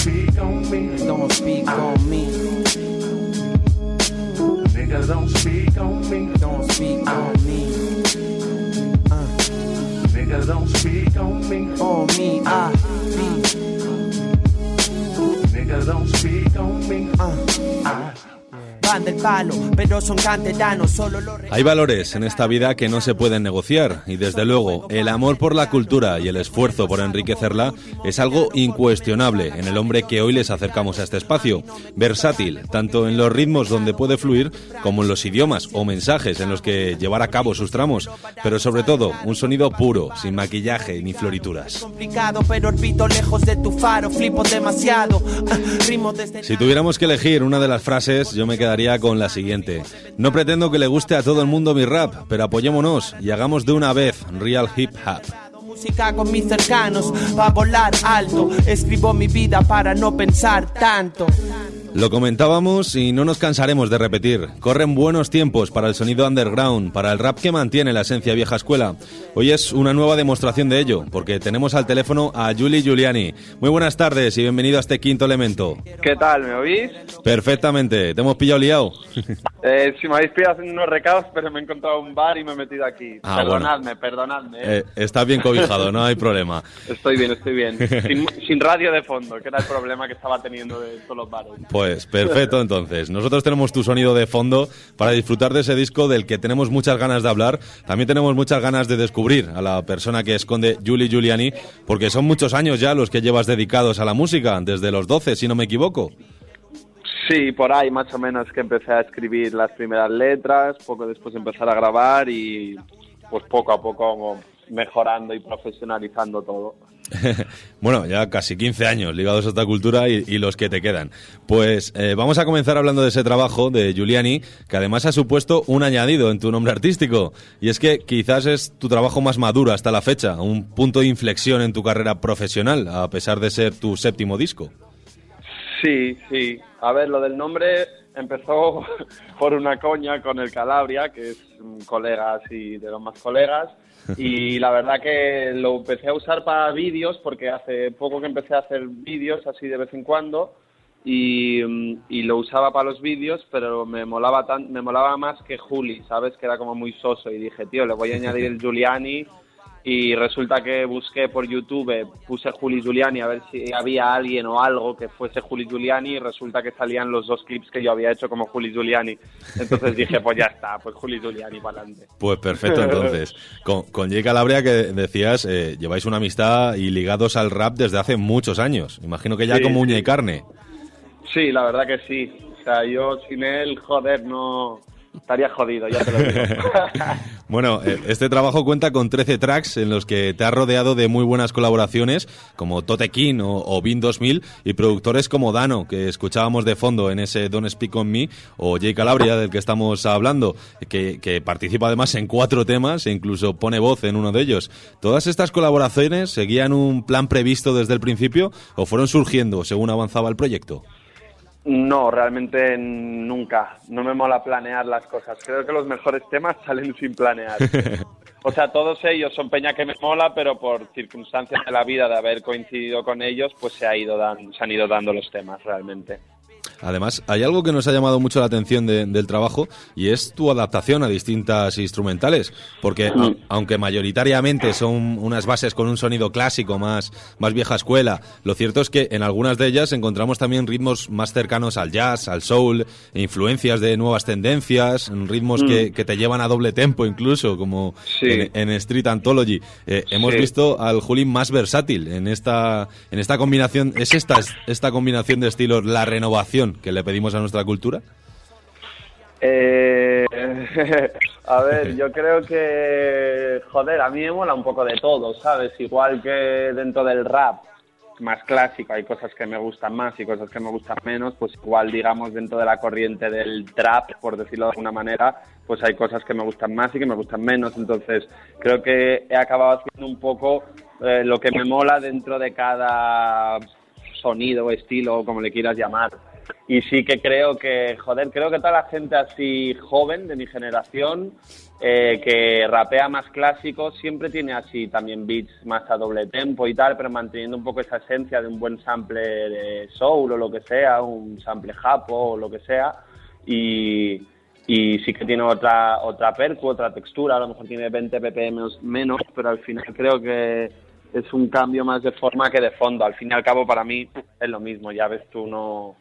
speak on me. Don't speak on me. Nigga, don't speak on me. Don't speak on me. Uh. Nigga, don't speak on me. On me, I be. Nigga, don't speak on me. Uh. I Van del palo, pero son canteranos, solo lo Hay valores en esta vida que no se pueden negociar y desde luego el amor por la cultura y el esfuerzo por enriquecerla es algo incuestionable en el hombre que hoy les acercamos a este espacio. Versátil, tanto en los ritmos donde puede fluir como en los idiomas o mensajes en los que llevar a cabo sus tramos, pero sobre todo un sonido puro, sin maquillaje ni florituras. Si tuviéramos que elegir una de las frases, yo me quedaría con la siguiente. No pretendo que le guste a todo el mundo mi rap, pero apoyémonos y hagamos de una vez real hip hop. Lo comentábamos y no nos cansaremos de repetir. Corren buenos tiempos para el sonido underground, para el rap que mantiene la esencia vieja escuela. Hoy es una nueva demostración de ello, porque tenemos al teléfono a Juli Giuliani. Muy buenas tardes y bienvenido a este quinto elemento. ¿Qué tal? ¿Me oís? Perfectamente, te hemos pillado liado. Eh, si me habéis pillado haciendo unos recados, pero me he encontrado un bar y me he metido aquí. Ah, perdonadme, perdonadme. ¿eh? Eh, estás bien cobijado, no hay problema. Estoy bien, estoy bien. Sin, sin radio de fondo, que era el problema que estaba teniendo de todos los bares. Pues perfecto, entonces. Nosotros tenemos tu sonido de fondo para disfrutar de ese disco del que tenemos muchas ganas de hablar. También tenemos muchas ganas de descubrir a la persona que esconde Julie Giuliani, porque son muchos años ya los que llevas dedicados a la música, desde los 12, si no me equivoco. Sí, por ahí más o menos que empecé a escribir las primeras letras, poco después empezar a grabar y pues poco a poco mejorando y profesionalizando todo. bueno, ya casi 15 años ligados a esta cultura y, los que te quedan. Pues eh, vamos a comenzar hablando de ese trabajo de Giuliani, que además ha supuesto un añadido en tu nombre artístico. Y es que quizás es tu trabajo más maduro hasta la fecha, un punto de inflexión en tu carrera profesional, a pesar de ser tu séptimo disco. Sí, sí. A ver, lo del nombre empezó por una coña con el Calabria, que es un colega así de los más colegas. Y la verdad que lo empecé a usar para vídeos, porque hace poco que empecé a hacer vídeos así de vez en cuando. Y, mm, y lo usaba para los vídeos, pero me molaba, tan, me molaba más que Juli, ¿sabes? Que era como muy soso. Y dije, tío, le voy a añadir el Giuliani y resulta que busqué por YouTube, puse Juli Giuliani a ver si había alguien o algo que fuese Juli Giuliani y resulta que salían los dos clips que yo había hecho como Juli Giuliani. Entonces dije, pues ya está, pues Juli Giuliani para adelante. Pues perfecto, entonces. Con, con Jay Calabria, que decías, eh, lleváis una amistad y ligados al rap desde hace muchos años. Imagino que ya Sí, como uña y carne. Sí, la verdad que sí. O sea, yo sin él, joder, no estaría jodido, ya te lo digo. Bueno, eh, este trabajo cuenta con 13 tracks en los que te has rodeado de muy buenas colaboraciones, como Tote King o, o Bin 2000, y productores como Dano, que escuchábamos de fondo en ese Don't Speak On Me, o Jay Calabria, del que estamos hablando, que participa además en cuatro temas e incluso pone voz en uno de ellos. ¿Todas estas colaboraciones seguían un plan previsto desde el principio o fueron surgiendo según avanzaba el proyecto? No, realmente nunca. No me mola planear las cosas. Creo que los mejores temas salen sin planear. O sea, todos ellos son peña que me mola, pero por circunstancias de la vida de haber coincidido con ellos, pues se, ha ido dan- se han ido dando los temas realmente. Además, hay algo que nos ha llamado mucho la atención de- del trabajo y es tu adaptación a distintas instrumentales, porque a- aunque mayoritariamente son unas bases con un sonido clásico más, más vieja escuela, lo cierto es que en algunas de ellas encontramos también ritmos más cercanos al jazz, al soul, influencias de nuevas tendencias, ritmos que, que te llevan a doble tempo incluso, como Sí. en, en Street Anthology. Eh, hemos Sí. visto al Julín más versátil en esta, en esta combinación. ¿Es esta, esta combinación de estilos la renovación que le pedimos a nuestra cultura? Eh, a ver, yo creo que, joder, a mí me mola un poco de todo, ¿sabes? Igual que dentro del rap más clásico hay cosas que me gustan más y cosas que me gustan menos, pues igual digamos dentro de la corriente del trap, por decirlo de alguna manera, pues hay cosas que me gustan más y que me gustan menos. Entonces creo que he acabado haciendo un poco eh, lo que me mola dentro de cada sonido estilo, o como le quieras llamar. Y sí que creo que, joder, creo que toda la gente así joven de mi generación eh, que rapea más clásico siempre tiene así también beats más a doble tempo y tal, pero manteniendo un poco esa esencia de un buen sample de soul o lo que sea, un sample japo o lo que sea. Y, y sí que tiene otra otra percu, otra textura, a lo mejor tiene 20 ppm menos, pero al final creo que es un cambio más de forma que de fondo. Al fin y al cabo para mí es lo mismo, ya ves tú no...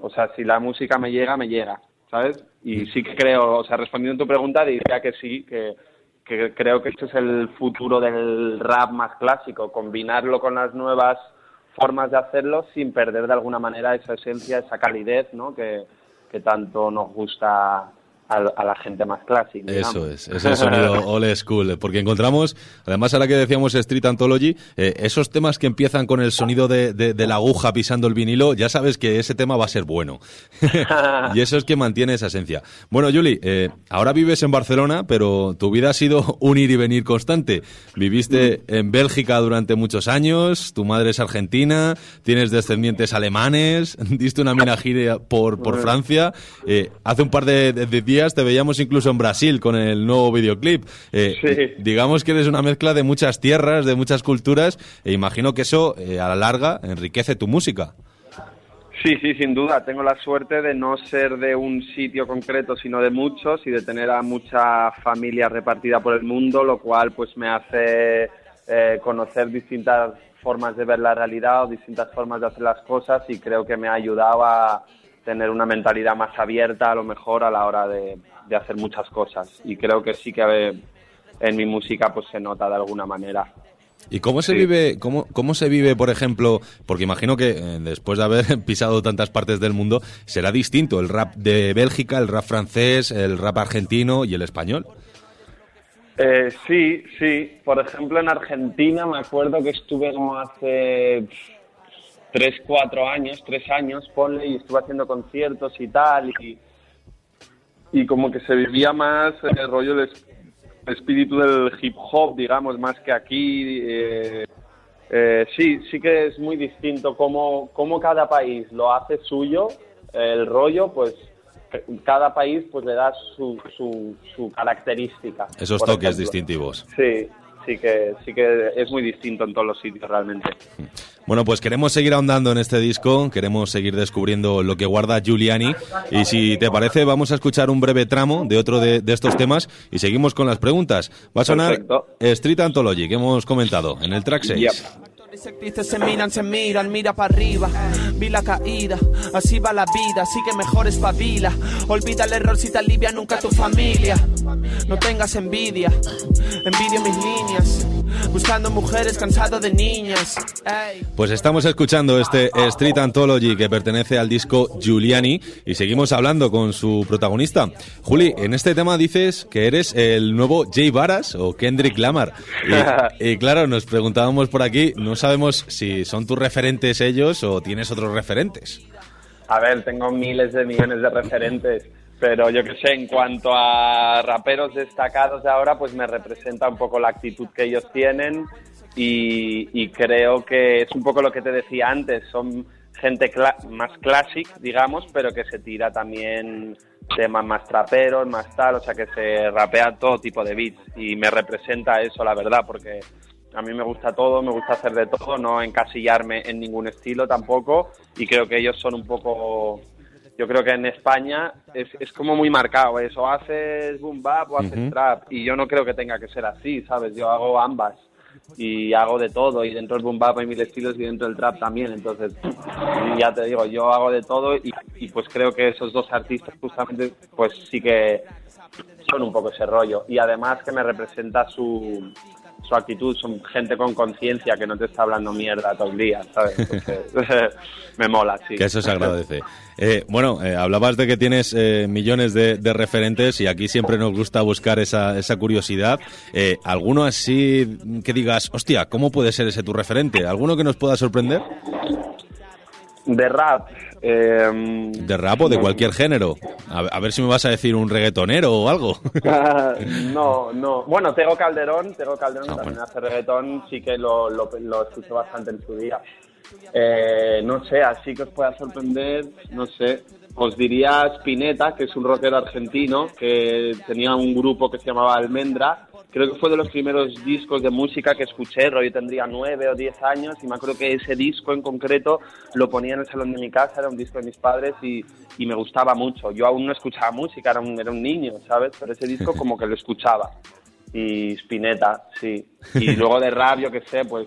O sea, si la música me llega, me llega, ¿sabes? Y sí que creo, o sea, respondiendo a tu pregunta, diría que sí, que, que creo que este es el futuro del rap más clásico, combinarlo con las nuevas formas de hacerlo sin perder de alguna manera esa esencia, esa calidez, ¿no? Que, que tanto nos gusta a, a la gente más clásica. Eso es, es el sonido old school, porque encontramos, además ahora que decíamos Street Anthology, eh, esos temas que empiezan con el sonido de, de- de la aguja pisando el vinilo, ya sabes que ese tema va a ser bueno. y eso es que mantiene esa esencia. Bueno, Juli, eh, ahora vives en Barcelona, pero tu vida ha sido un ir y venir constante. Viviste en Bélgica durante muchos años, tu madre es argentina, tienes descendientes alemanes, diste una mina gira por, por Francia. eh, hace un par de, de- de días te veíamos incluso en Brasil con el nuevo videoclip. Eh, Sí. Digamos que eres una mezcla de muchas tierras, de muchas culturas, e imagino que eso, eh, a la larga, enriquece tu música. Sí, sí, sin duda. Tengo la suerte de no ser de un sitio concreto, sino de muchos y de tener a mucha familia repartida por el mundo, lo cual pues me hace eh, conocer distintas formas de ver la realidad o distintas formas de hacer las cosas y creo que me ha ayudado a tener una mentalidad más abierta a lo mejor a la hora de, de hacer muchas cosas y creo que sí que en mi música pues se nota de alguna manera. ¿Y cómo se Sí. vive, cómo, cómo se vive, por ejemplo, porque imagino que eh, después de haber pisado tantas partes del mundo, será distinto el rap de Bélgica, el rap francés, el rap argentino y el español? Eh, sí, sí. Por ejemplo, en Argentina me acuerdo que estuve como hace tres, cuatro años, tres años, ponle, y estuve haciendo conciertos y tal, y, y como que se vivía más el rollo del es- espíritu del hip hop, digamos, más que aquí. eh, eh, sí, sí que es muy distinto cómo, cómo cada país lo hace suyo, el rollo, pues cada país pues le da su, su, su característica. Esos toques ejemplo. distintivos. Sí, sí que, sí que es muy distinto en todos los sitios realmente. Bueno, pues queremos seguir ahondando en este disco, queremos seguir descubriendo lo que guarda Giuliani y si te parece vamos a escuchar un breve tramo de otro de, de estos temas y seguimos con las preguntas. Va a sonar Perfecto. Street Anthology que hemos comentado en el track 6. Yep. Actrices se miran, se miran, mira para arriba. Vi la caída, así va la vida, así que mejor espabila. Olvida el error si te alivia nunca tu familia. No tengas envidia, envidio mis líneas. Buscando mujeres cansado de niñas. Ey. Pues estamos escuchando este Street Anthology que pertenece al disco Giuliani y seguimos hablando con su protagonista. Juli, en este tema dices que eres el nuevo Jay Varas o Kendrick Lamar. Y, y claro, nos preguntábamos por aquí, no sabemos si son tus referentes ellos o tienes otros referentes. A ver, tengo miles de millones de referentes, pero yo que sé, en cuanto a raperos destacados de ahora, pues me representa un poco la actitud que ellos tienen y, y creo que es un poco lo que te decía antes, son gente más classic, digamos, pero que se tira también temas más traperos, más tal, o sea que se rapea todo tipo de beats. Y me representa eso, la verdad, porque a mí me gusta todo, me gusta hacer de todo, no encasillarme en ningún estilo tampoco y creo que ellos son un poco... Yo creo que en España es, es como muy marcado eso, haces boom bap o haces trap y yo no creo que tenga que ser así, ¿sabes? Yo hago ambas y hago de todo y dentro del boom bap hay mil estilos y dentro del trap también, entonces ya te digo, yo hago de todo y, y pues creo que esos dos artistas justamente pues sí que son un poco ese rollo y además que me representa su, su actitud, son gente con conciencia que no te está hablando mierda todo el día, ¿sabes? Me mola, sí. Que eso se agradece. Eh, bueno, eh, hablabas de que tienes eh, millones de, de referentes y aquí siempre nos gusta buscar esa, esa curiosidad. Eh, ¿Alguno así que digas, hostia, ¿cómo puede ser ese tu referente? ¿Alguno que nos pueda sorprender? De rap. eh, ¿De rap o de cualquier género? A, a ver si me vas a decir un reggaetonero o algo. no, no. Bueno, Tego Calderón, Tego Calderón Ah, también bueno. hace reggaetón, sí que lo, lo, lo escucho bastante en su día. Eh, no sé, así que os pueda sorprender, no sé. Os diría Spinetta, que es un rockero argentino, que tenía un grupo que se llamaba Almendra. Creo que fue de los primeros discos de música que escuché, yo tendría nueve o diez años y me acuerdo que ese disco en concreto lo ponía en el salón de mi casa, era un disco de mis padres y, y me gustaba mucho. Yo aún no escuchaba música, era un, era un niño, ¿sabes? Pero ese disco como que lo escuchaba. Y Spinetta, sí. Y luego de rap, yo qué sé, pues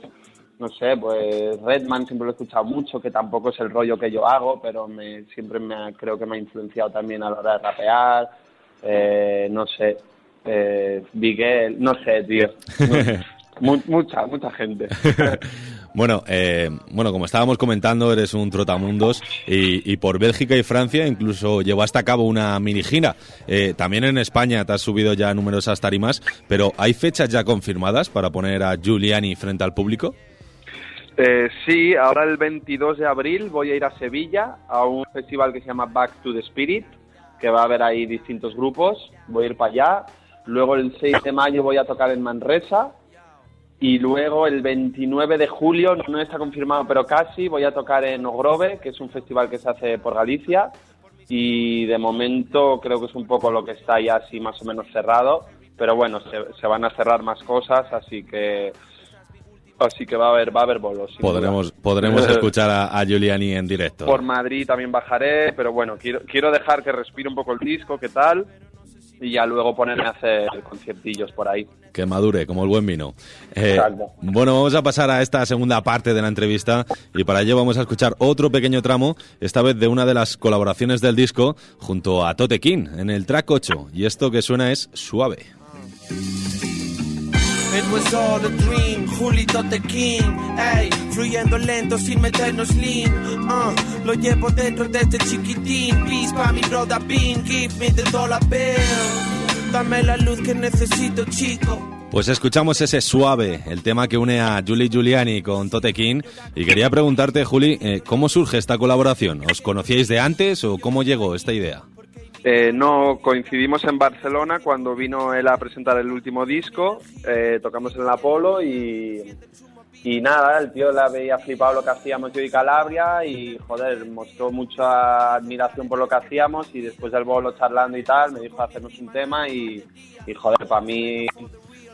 no sé, pues Redman siempre lo he escuchado mucho, que tampoco es el rollo que yo hago, pero me, siempre me creo que me ha influenciado también a la hora de rapear, eh, no sé, eh, Bigel, no sé, tío, Mu- mucha, mucha gente. Bueno, eh, bueno, como estábamos comentando, eres un trotamundos y, y por Bélgica y Francia incluso llevaste a cabo una mini gira. Eh, también en España te has subido ya a numerosas tarimas, pero ¿hay fechas ya confirmadas para poner a Giuliani frente al público? Eh, sí, ahora el 22 de abril voy a ir a Sevilla a un festival que se llama Back to the Spirit, que va a haber ahí distintos grupos. Voy a ir para allá. Luego el 6 de mayo voy a tocar en Manresa. Y luego el 29 de julio, no está confirmado, pero casi, voy a tocar en Ogrove, que es un festival que se hace por Galicia. Y de momento creo que es un poco lo que está ya así más o menos cerrado. Pero bueno, se, se van a cerrar más cosas, así que así que va a haber va a haber bolos. Podremos, duda. podremos escuchar a, a Giuliani en directo. Por Madrid también bajaré, pero bueno, quiero, quiero dejar que respire un poco el disco, qué tal, y ya luego ponerme a hacer conciertillos por ahí. Que madure, como el buen vino. Eh, bueno, vamos a pasar a esta segunda parte de la entrevista y para ello vamos a escuchar otro pequeño tramo, esta vez de una de las colaboraciones del disco junto a Tote King en el track 8. Y esto que suena es Suave. It was all a dream, Julito the King, ey, fluyendo lento sin meternos lean, uh, lo llevo dentro desde chiquitín, peace pa' mi brother Bean, give me the dollar bill, dame la luz que necesito chico. Pues escuchamos ese Suave, el tema que une a Julie Giuliani con Tote King. Y quería preguntarte, Juli, eh, ¿cómo surge esta colaboración? ¿Os conocíais de antes o cómo llegó esta idea? Eh, no, coincidimos en Barcelona cuando vino él a presentar el último disco, eh, tocamos en el Apolo y, y nada, el tío la veía flipado lo que hacíamos yo y Calabria y joder, mostró mucha admiración por lo que hacíamos y después del bolo charlando y tal, me dijo hacernos un tema y, y joder, para mí,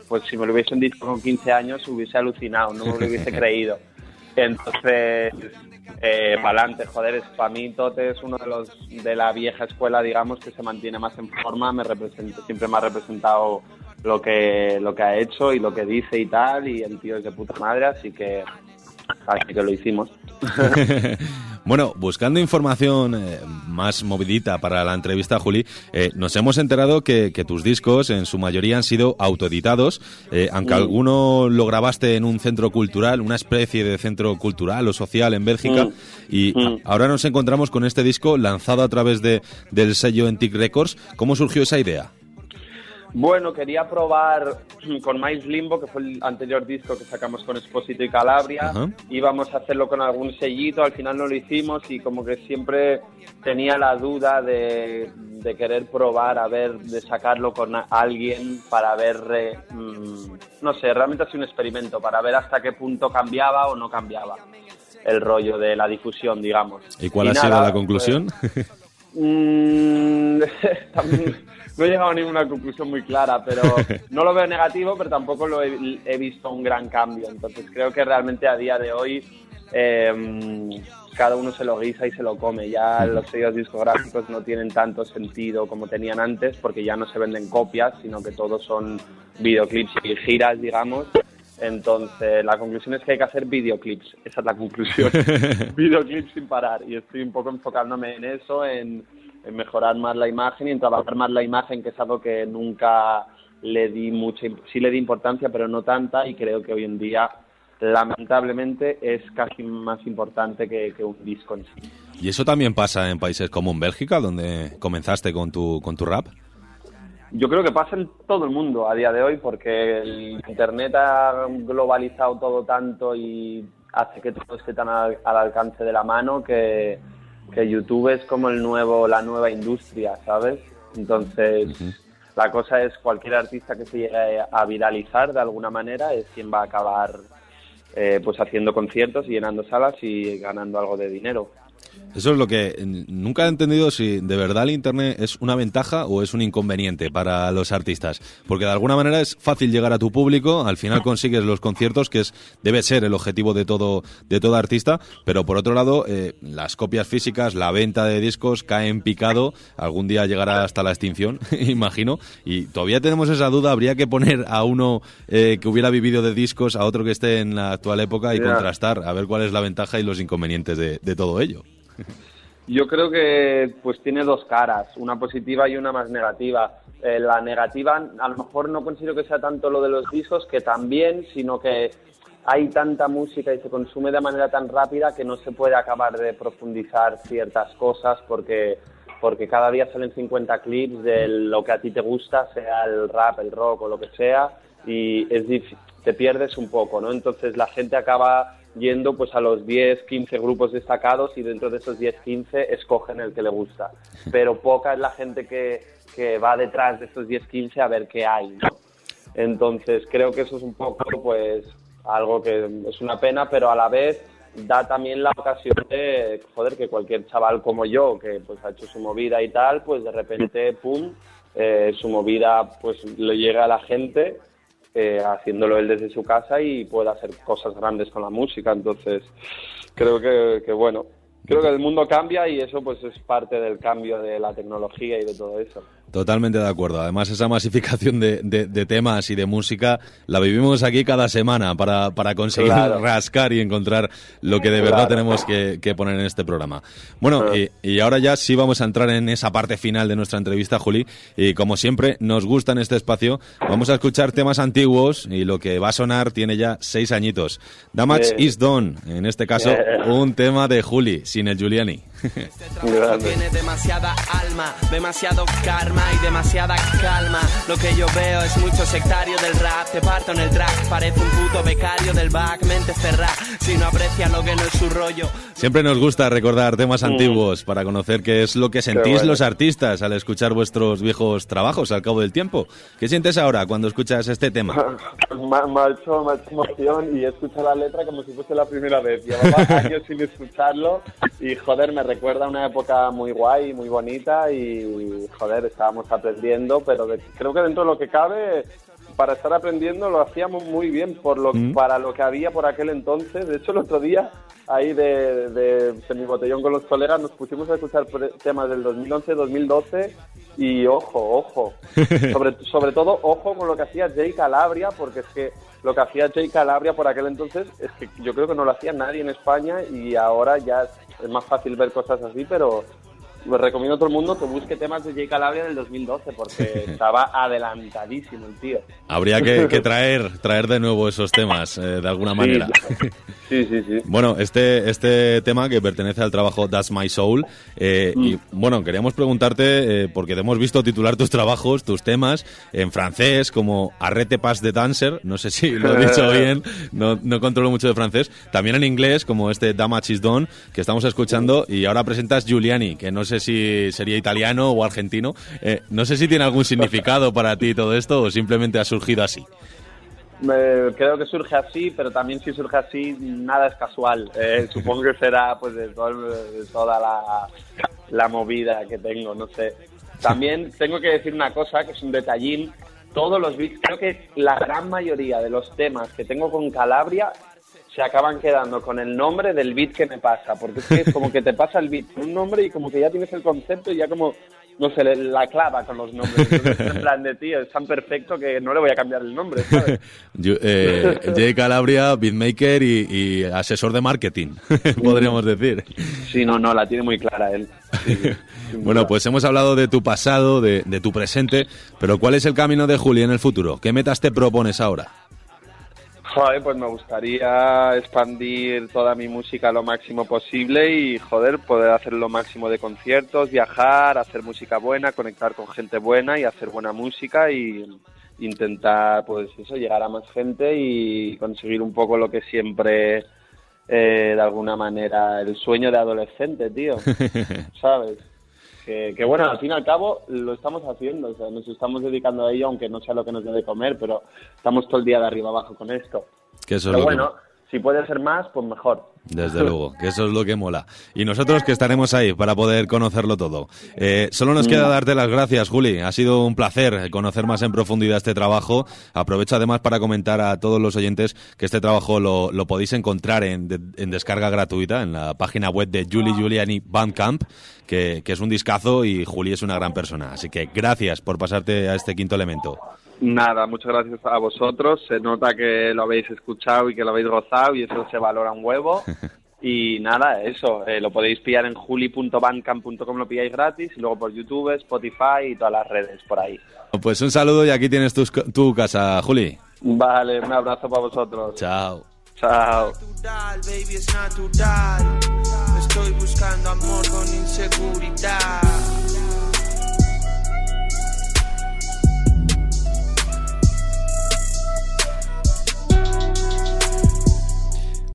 pues si me lo hubiesen dicho con 15 años hubiese alucinado, no me lo hubiese creído. Entonces, eh, para adelante, joder, es, para mí Tote es uno de los de la vieja escuela, digamos, que se mantiene más en forma, me representa, siempre me ha representado lo que, lo que ha hecho y lo que dice y tal, y el tío es de puta madre, así que, así que lo hicimos. Bueno, buscando información eh, más movidita para la entrevista, Juli, eh, nos hemos enterado que, que tus discos en su mayoría han sido autoeditados, eh, aunque Mm. alguno lo grabaste en un centro cultural, una especie de centro cultural o social en Bélgica, Mm. y Mm. ahora nos encontramos con este disco lanzado a través de, del sello Entic Records. ¿Cómo surgió esa idea? Bueno, quería probar con Mais Limbo, que fue el anterior disco que sacamos con Espósito y Calabria. Ajá. Íbamos a hacerlo con algún sellito, al final no lo hicimos y como que siempre tenía la duda de, de querer probar, a ver, de sacarlo con alguien para ver, eh, mm, no sé, realmente ha sido un experimento, para ver hasta qué punto cambiaba o no cambiaba el rollo de la difusión, digamos. ¿Y cuál ha nada, sido la pues, conclusión? Mm, también no he llegado a ninguna conclusión muy clara, pero no lo veo negativo, pero tampoco lo he, he visto un gran cambio. Entonces creo que realmente a día de hoy eh, cada uno se lo guisa y se lo come. Ya los sellos discográficos no tienen tanto sentido como tenían antes, porque ya no se venden copias, sino que todos son videoclips y giras, digamos. Entonces, la conclusión es que hay que hacer videoclips. Esa es la conclusión. videoclips sin parar. Y estoy un poco enfocándome en eso, en, en mejorar más la imagen y en trabajar más la imagen, que es algo que nunca le di mucha, sí le di importancia, pero no tanta. Y creo que hoy en día, lamentablemente, es casi más importante que, que un disco en sí. ¿Y eso también pasa en países como en Bélgica, donde comenzaste con tu, con tu rap? Yo creo que pasa en todo el mundo a día de hoy porque el Internet ha globalizado todo tanto y hace que todo esté tan al, al alcance de la mano que, que YouTube es como el nuevo, la nueva industria, ¿sabes? Entonces, la cosa es cualquier artista que se llegue a viralizar de alguna manera es quien va a acabar eh, pues haciendo conciertos y llenando salas y ganando algo de dinero. Eso es lo que mm, nunca he entendido si de verdad el Internet es una ventaja o es un inconveniente para los artistas. Porque de alguna manera es fácil llegar a tu público, al final consigues los conciertos, que es debe ser el objetivo de todo, de todo artista, pero por otro lado, eh, las copias físicas, la venta de discos caen picado, algún día llegará hasta la extinción, imagino, y todavía tenemos esa duda, habría que poner a uno eh, que hubiera vivido de discos, a otro que esté en la actual época y contrastar, a ver cuál es la ventaja y los inconvenientes de- de todo ello. Yo creo que pues tiene dos caras, una positiva y una más negativa. Eh, la negativa a lo mejor no considero que sea tanto lo de los discos, que también, sino que hay tanta música y se consume de manera tan rápida que no se puede acabar de profundizar ciertas cosas porque porque cada día salen 50 clips de lo que a ti te gusta, sea el rap, el rock o lo que sea, y es dif- te pierdes un poco, ¿no? Entonces la gente acaba yendo pues a los 10, 15 grupos destacados y dentro de esos 10, 15 escogen el que le gusta. Pero poca es la gente que, que va detrás de esos 10, 15 a ver qué hay. Entonces creo que eso es un poco pues algo que es una pena, pero a la vez da también la ocasión de, joder, que cualquier chaval como yo, que pues ha hecho su movida y tal, pues de repente, pum, eh, su movida pues le llega a la gente eh, haciéndolo él desde su casa y puede hacer cosas grandes con la música. Entonces, creo que, que bueno, creo que el mundo cambia y eso pues es parte del cambio de la tecnología y de todo eso. Totalmente de acuerdo. Además, esa masificación de, de- de temas y de música la vivimos aquí cada semana para, para conseguir Claro. rascar y encontrar lo que de verdad Claro. tenemos que, que poner en este programa. Bueno, Ah. y, y ahora ya sí vamos a entrar en esa parte final de nuestra entrevista, Juli. Y como siempre, nos gusta en este espacio, vamos a escuchar temas antiguos y lo que va a sonar tiene ya seis añitos. Damage is done. En este caso, un tema de Juli, sin el Giuliani. Este trabajo tiene demasiada alma, demasiado karma y demasiada calma. Lo que yo veo es mucho sectario del rap. Te parto en el track, parece un puto becario del back. Mente cerrada, si no aprecia lo que no es su rollo. Siempre nos gusta recordar temas antiguos para conocer qué es lo que sentís bueno. los artistas al escuchar vuestros viejos trabajos al cabo del tiempo. ¿Qué sientes ahora cuando escuchas este tema? Me, me ha hecho, me ha hecho emoción y escucho la letra como si fuese la primera vez. Llevaba años sin escucharlo y joder, me recuerda una época muy guay, muy bonita y joder, estábamos aprendiendo, pero de- creo que dentro de lo que cabe, para estar aprendiendo lo hacíamos muy bien por lo, Mm. para lo que había por aquel entonces. De hecho, el otro día ahí de, de semibotellón con los colegas nos pusimos a escuchar temas del 2011-2012 y ojo, ojo. Sobre, sobre todo, ojo con lo que hacía Jay Calabria, porque es que lo que hacía Jay Calabria por aquel entonces es que yo creo que no lo hacía nadie en España y ahora ya es más fácil ver cosas así, pero les recomiendo a todo el mundo que busque temas de Jay Calabria del 2012 porque estaba adelantadísimo el tío. Habría que, que traer, traer de nuevo esos temas, eh, de alguna manera. Sí, sí, sí. Bueno, este, este tema que pertenece al trabajo That's My Soul. eh, Y bueno, queríamos preguntarte, eh, porque te hemos visto titular tus trabajos, tus temas, en francés, como Arrete Pas de Dancer. No sé si lo he dicho bien, no, no controlo mucho de francés. También en inglés, como este Damage is Done, que estamos escuchando. Y ahora presentas Giuliani, que no sé si sería italiano o argentino. Eh, no sé si tiene algún significado para ti todo esto o simplemente ha surgido así. Me- creo que surge así, pero también si surge así, nada es casual. Eh, supongo que será pues de, todo de toda la, la movida que tengo, no sé. También tengo que decir una cosa, que es un detallín. Todos los beats, creo que la gran mayoría de los temas que tengo con Calabria se acaban quedando con el nombre del beat que me pasa, porque es que es como que te pasa el beat un nombre y como que ya tienes el concepto y ya como, no sé, le- la clava con los nombres. Entonces, en plan de, tío, es tan perfecto que no le voy a cambiar el nombre, ¿sabes? Yo- eh, Jay Calabria, beatmaker y, y asesor de marketing, podríamos decir. Sí, no, no, la tiene muy clara él. Sí, Bueno, pues hemos hablado de tu pasado, de, de tu presente, pero ¿cuál es el camino de Juli en el futuro? ¿Qué metas te propones ahora? Joder, pues me gustaría expandir toda mi música lo máximo posible y, joder, poder hacer lo máximo de conciertos, viajar, hacer música buena, conectar con gente buena y hacer buena música y intentar, pues eso, llegar a más gente y conseguir un poco lo que siempre, eh, de alguna manera, el sueño de adolescente, tío, ¿sabes? Que, que bueno, al fin y al cabo lo estamos haciendo, o sea, nos estamos dedicando a ello, aunque no sea lo que nos debe comer, pero estamos todo el día de arriba abajo con esto. Que eso es lo que- si puede ser más, pues mejor. Desde luego, que eso es lo que mola. Y nosotros que estaremos ahí para poder conocerlo todo. Eh, solo nos queda darte las gracias, Juli. Ha sido un placer conocer más en profundidad este trabajo. Aprovecho además para comentar a todos los oyentes que este trabajo lo, lo podéis encontrar en, de- en descarga gratuita en la página web de Julie Giuliani Bandcamp, que, que es un discazo y Juli es una gran persona. Así que gracias por pasarte a este quinto elemento. Nada, muchas gracias a vosotros. Se nota que lo habéis escuchado y que lo habéis gozado y eso se valora un huevo. Y nada, eso, eh, lo podéis pillar en juli.bandcamp.com, lo pilláis gratis y luego por YouTube, Spotify y todas las redes por ahí. Pues un saludo y aquí tienes tu casa, Juli. Vale, un abrazo para vosotros. Chao. Chao. natural, baby, es natural. Estoy buscando